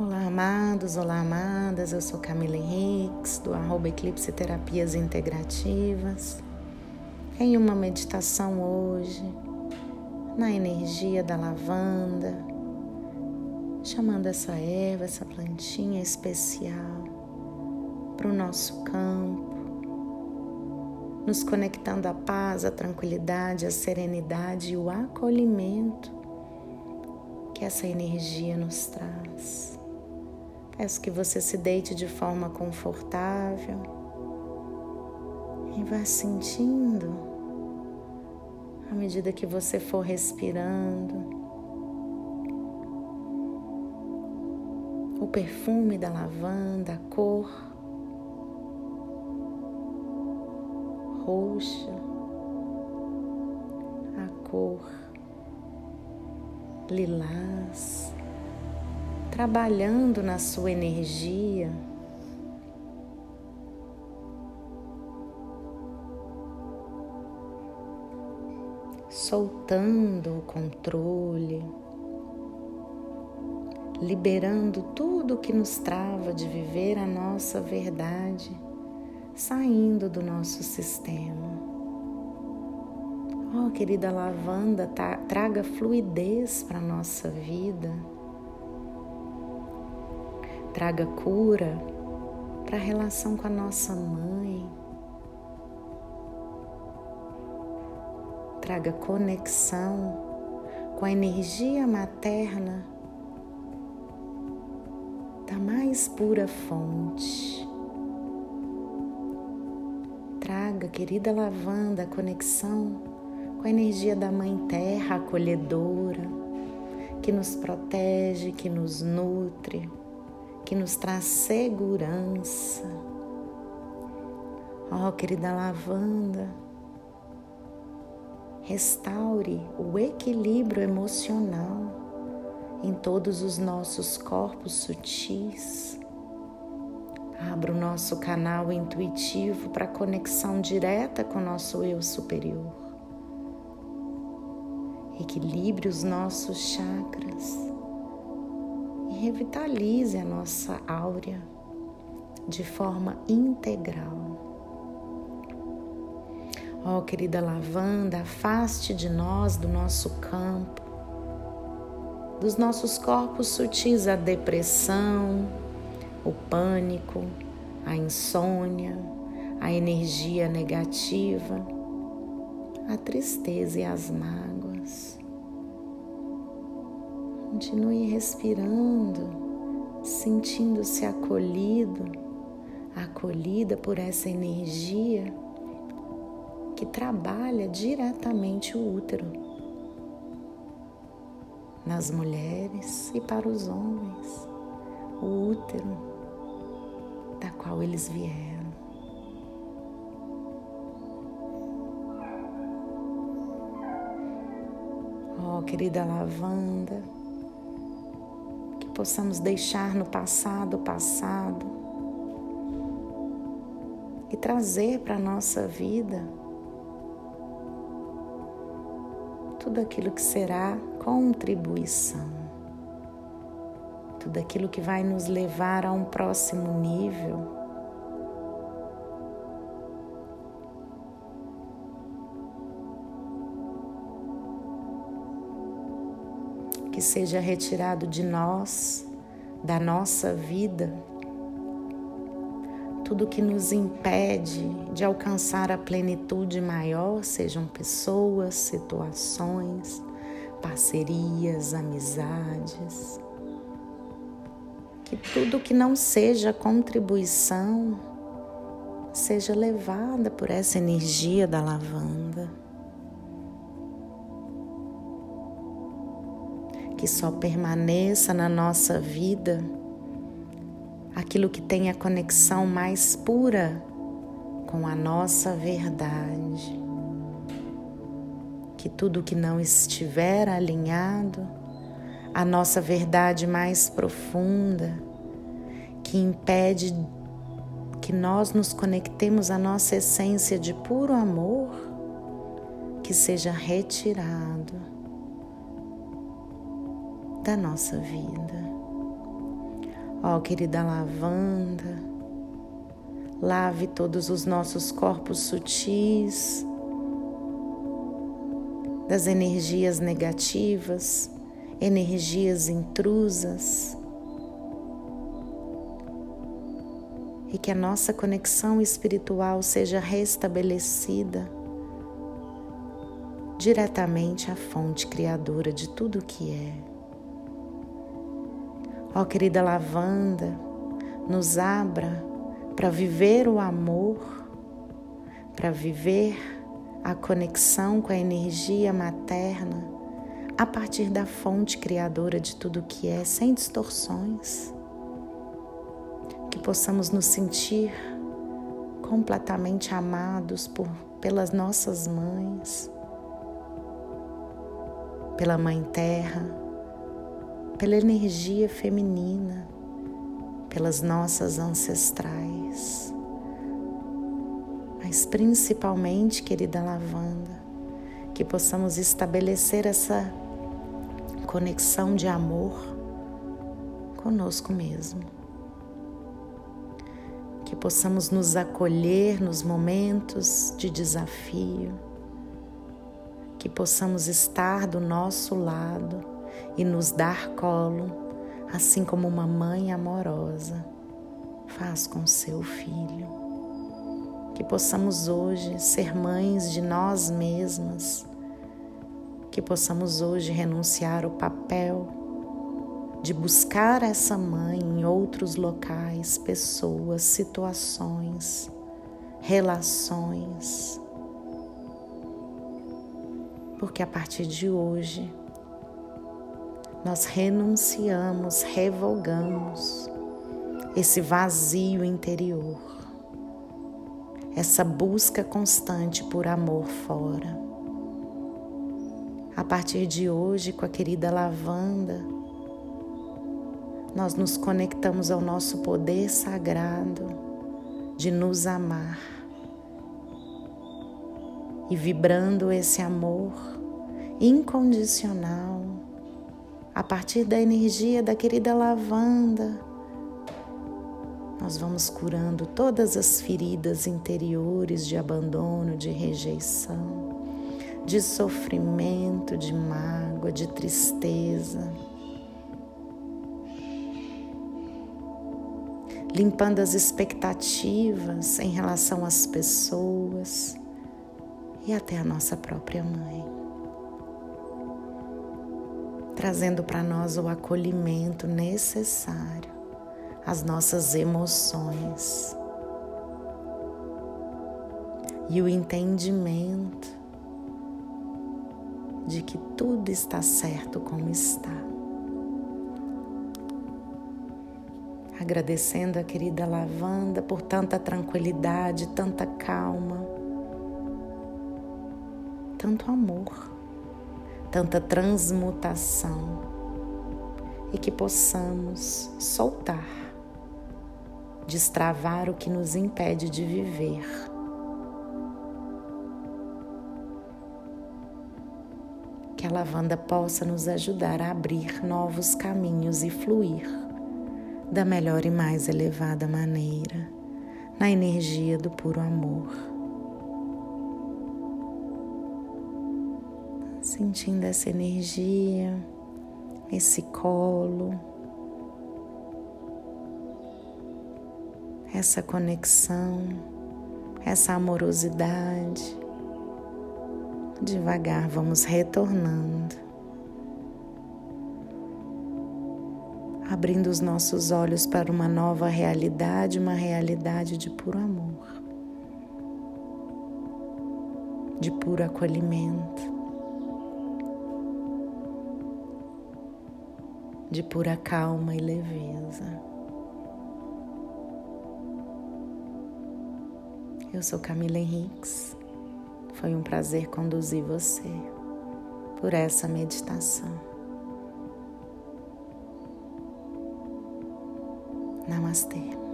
Olá, amados, olá, amadas. Eu sou Camila Henriques, do arroba Eclipse Terapias Integrativas. Em uma meditação hoje, na energia da lavanda, chamando essa erva, essa plantinha especial para o nosso campo, nos conectando à paz, à tranquilidade, à serenidade e o acolhimento que essa energia nos traz. Peço que você se deite de forma confortável e vá sentindo à medida que você for respirando o perfume da lavanda, a cor roxa, a cor lilás trabalhando na sua energia. Soltando o controle, liberando tudo que nos trava de viver a nossa verdade, saindo do nosso sistema. Oh, querida lavanda, traga fluidez para a nossa vida traga cura para a relação com a nossa mãe, traga conexão com a energia materna da mais pura fonte. Traga, querida lavanda, a conexão com a energia da Mãe Terra acolhedora, que nos protege, que nos nutre que nos traz segurança. Ó, oh, querida lavanda, restaure o equilíbrio emocional em todos os nossos corpos sutis. Abra o nosso canal intuitivo para conexão direta com o nosso eu superior. Equilibre os nossos chakras revitalize a nossa áurea de forma integral. Ó oh, querida lavanda, afaste de nós, do nosso campo, dos nossos corpos sutis a depressão, o pânico, a insônia, a energia negativa, a tristeza e as mágoas. Continue respirando, sentindo-se acolhido, acolhida por essa energia que trabalha diretamente o útero nas mulheres e para os homens, o útero da qual eles vieram. Oh, querida lavanda, possamos deixar no passado o passado e trazer para a nossa vida tudo aquilo que será contribuição, tudo aquilo que vai nos levar a um próximo nível. Que seja retirado de nós, da nossa vida, tudo que nos impede de alcançar a plenitude maior, sejam pessoas, situações, parcerias, amizades. Que tudo que não seja contribuição seja levada por essa energia da lavanda. Que só permaneça na nossa vida aquilo que tem a conexão mais pura com a nossa verdade. Que tudo que não estiver alinhado à nossa verdade mais profunda, que impede que nós nos conectemos à nossa essência de puro amor, que seja retirado da nossa vida. Ó querida lavanda, lave todos os nossos corpos sutis das energias negativas, energias intrusas. E que a nossa conexão espiritual seja restabelecida diretamente à fonte criadora de tudo o que é. Ó querida lavanda, nos abra para viver o amor, para viver a conexão com a energia materna a partir da fonte criadora de tudo que é, sem distorções. Que possamos nos sentir completamente amados por, pelas nossas mães, pela Mãe Terra, pela energia feminina, pelas nossas ancestrais mas principalmente, querida lavanda, que possamos estabelecer essa conexão de amor conosco mesmo. Que possamos nos acolher nos momentos de desafio, que possamos estar do nosso lado e nos dar colo, assim como uma mãe amorosa faz com seu filho que possamos hoje ser mães de nós mesmas, que possamos hoje renunciar o papel de buscar essa mãe em outros locais, pessoas, situações, relações. Porque a partir de hoje nós renunciamos, revogamos esse vazio interior essa busca constante por amor fora. A partir de hoje, com a querida lavanda, nós nos conectamos ao nosso poder sagrado de nos amar e vibrando esse amor incondicional a partir da energia da querida lavanda nós vamos curando todas as feridas interiores de abandono, de rejeição, de sofrimento, de mágoa, de tristeza. Limpando as expectativas em relação às pessoas e até a nossa própria mãe. Trazendo para nós o acolhimento necessário as nossas emoções e o entendimento de que tudo está certo como está. Agradecendo a querida lavanda por tanta tranquilidade, tanta calma, tanto amor, tanta transmutação e que possamos soltar destravar o que nos impede de viver. Que a lavanda possa nos ajudar a abrir novos caminhos e fluir da melhor e mais elevada maneira, na energia do puro amor. Sentindo essa energia, esse colo essa conexão, essa amorosidade. Devagar vamos retornando, abrindo os nossos olhos para uma nova realidade, uma realidade de puro amor, de puro acolhimento, de pura calma e leveza. Eu sou Camila Henriques. Foi um prazer conduzir você por essa meditação. Namastê.